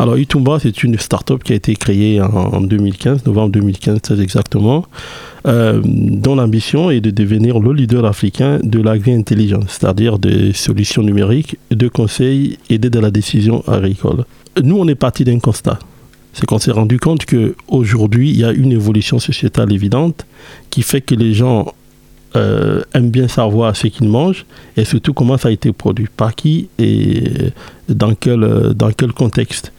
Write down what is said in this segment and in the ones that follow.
Alors Itumba, c'est une start-up qui a été créée en 2015, novembre 2015 très exactement, euh, dont l'ambition est de devenir le leader africain de l'agri-intelligence, c'est-à-dire des solutions numériques, de conseils et d'aide à la décision agricole. Nous, on est parti d'un constat. C'est qu'on s'est rendu compte qu'aujourd'hui, il y a une évolution sociétale évidente qui fait que les gens euh, aiment bien savoir ce qu'ils mangent et surtout comment ça a été produit, par qui et dans quel, dans quel contexte.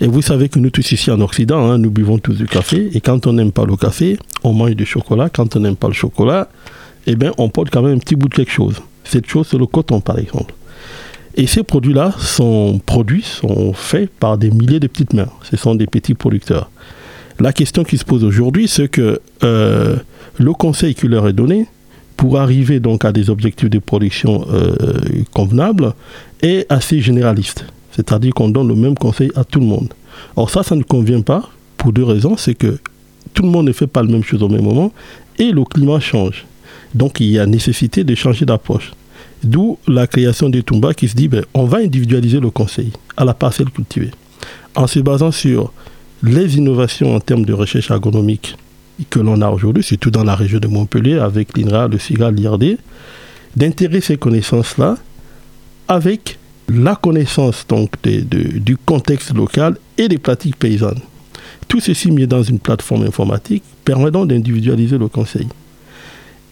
Et vous savez que nous tous ici en Occident, hein, nous buvons tous du café et quand on n'aime pas le café, on mange du chocolat. Quand on n'aime pas le chocolat, eh bien, on porte quand même un petit bout de quelque chose. Cette chose, c'est le coton par exemple. Et ces produits-là sont produits, sont faits par des milliers de petites mains. Ce sont des petits producteurs. La question qui se pose aujourd'hui, c'est que euh, le conseil qui leur est donné, pour arriver donc à des objectifs de production euh, convenables est assez généraliste. C'est-à-dire qu'on donne le même conseil à tout le monde. Or ça, ça ne convient pas pour deux raisons. C'est que tout le monde ne fait pas la même chose au même moment et le climat change. Donc il y a nécessité de changer d'approche. D'où la création des Tumba qui se dit ben, on va individualiser le conseil à la parcelle cultivée en se basant sur les innovations en termes de recherche agronomique que l'on a aujourd'hui, surtout dans la région de Montpellier, avec l'INRA, le CIRA, l'IRD, d'intégrer ces connaissances-là avec la connaissance donc du contexte local et des pratiques paysannes. Tout ceci mis dans une plateforme informatique permet donc d'individualiser le conseil.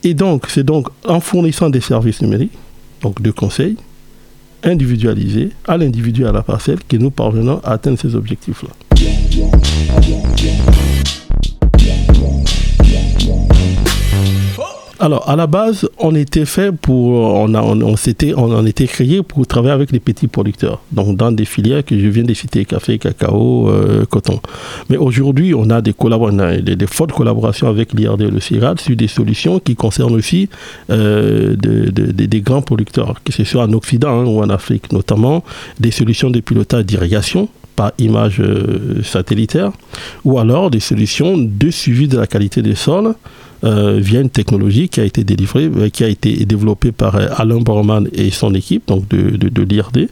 Et donc, c'est donc en fournissant des services numériques, donc de conseils, individualisés à l'individu à la parcelle que nous parvenons à atteindre ces objectifs-là. Alors, à la base, on était fait pour, on, a, s'était, on en était créé pour travailler avec les petits producteurs. Donc, dans des filières que je viens de citer, café, cacao, euh, coton. Mais aujourd'hui, on a des, des, des, fortes collaborations avec l'IRD et le CIRAD sur des solutions qui concernent aussi euh, des grands producteurs, que ce soit en Occident hein, ou en Afrique, notamment des solutions de pilotage d'irrigation par image euh, satellitaire, ou alors des solutions de suivi de la qualité des sols euh, via une technologie qui a été délivrée, euh, qui a été développée par Alain Bormann et son équipe, donc de l'IRD,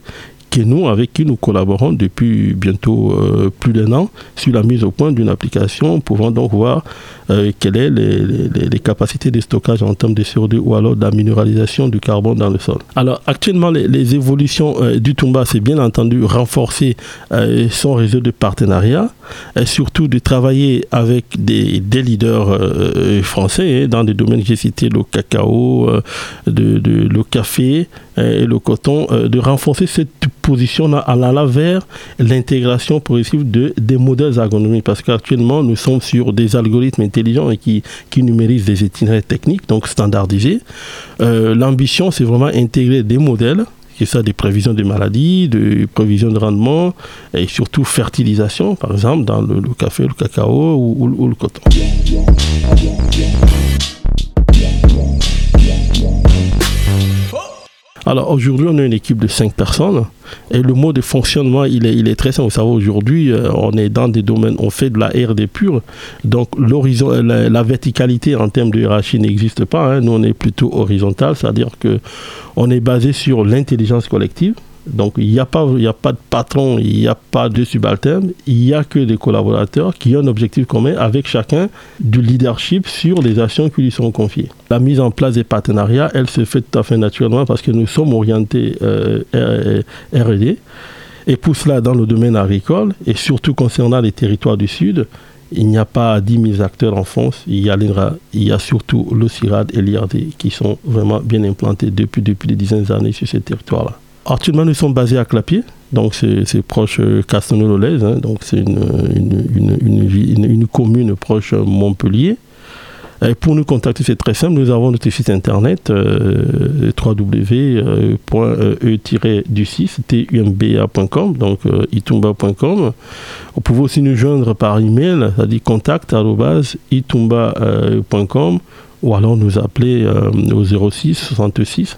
que nous, avec qui nous collaborons depuis bientôt plus d'un an sur la mise au point d'une application pouvant donc voir euh, quelles sont les, capacités de stockage en termes de CO2 ou alors de la minéralisation du carbone dans le sol. Alors actuellement, les, évolutions euh, du Tumba, c'est bien entendu renforcer euh, son réseau de partenariat, et surtout de travailler avec des, leaders français hein, dans des domaines que j'ai cités, le cacao, de, le café et le coton, de renforcer cette position-là à la vers l'intégration progressive de, des modèles agronomiques parce qu'actuellement nous sommes sur des algorithmes intelligents et qui, qui numérisent des itinéraires techniques, donc standardisés. Euh, l'ambition, c'est vraiment intégrer des modèles que ça des prévisions de maladies, de prévisions de rendement et surtout fertilisation, par exemple, dans le, café, le cacao ou le coton. Alors aujourd'hui, on a une équipe de 5 personnes et le mode de fonctionnement, il est, très simple. Vous savez, aujourd'hui, euh, on est dans des domaines, on fait de la RD pure. Donc la, verticalité en termes de hiérarchie n'existe pas. Hein. Nous, on est plutôt horizontal, c'est-à-dire que on est basé sur l'intelligence collective. Donc il n'y a, pas, a pas de patron, il n'y a pas de subalterne, il n'y a que des collaborateurs qui ont un objectif commun avec chacun du leadership sur les actions qui lui sont confiées. La mise en place des partenariats, elle se fait tout à fait naturellement parce que nous sommes orientés euh, RD. Et pour cela, dans le domaine agricole, et surtout concernant les territoires du Sud, il n'y a pas 10 000 acteurs en France. Il y a il y a surtout le CIRAD et l'IRD qui sont vraiment bien implantés depuis, depuis des dizaines d'années sur ces territoires-là. Actuellement, nous sommes basés à Clapier, donc c'est proche euh, Castelnau-Lolaise, hein. donc c'est une, une, une, commune proche Montpellier. Et pour nous contacter, c'est très simple. Nous avons notre site internet euh, www.e-du6tumba.com, donc euh, itumba.com. Vous pouvez aussi nous joindre par email, c'est-à-dire contact.itumba.com ou alors nous appeler au 06 66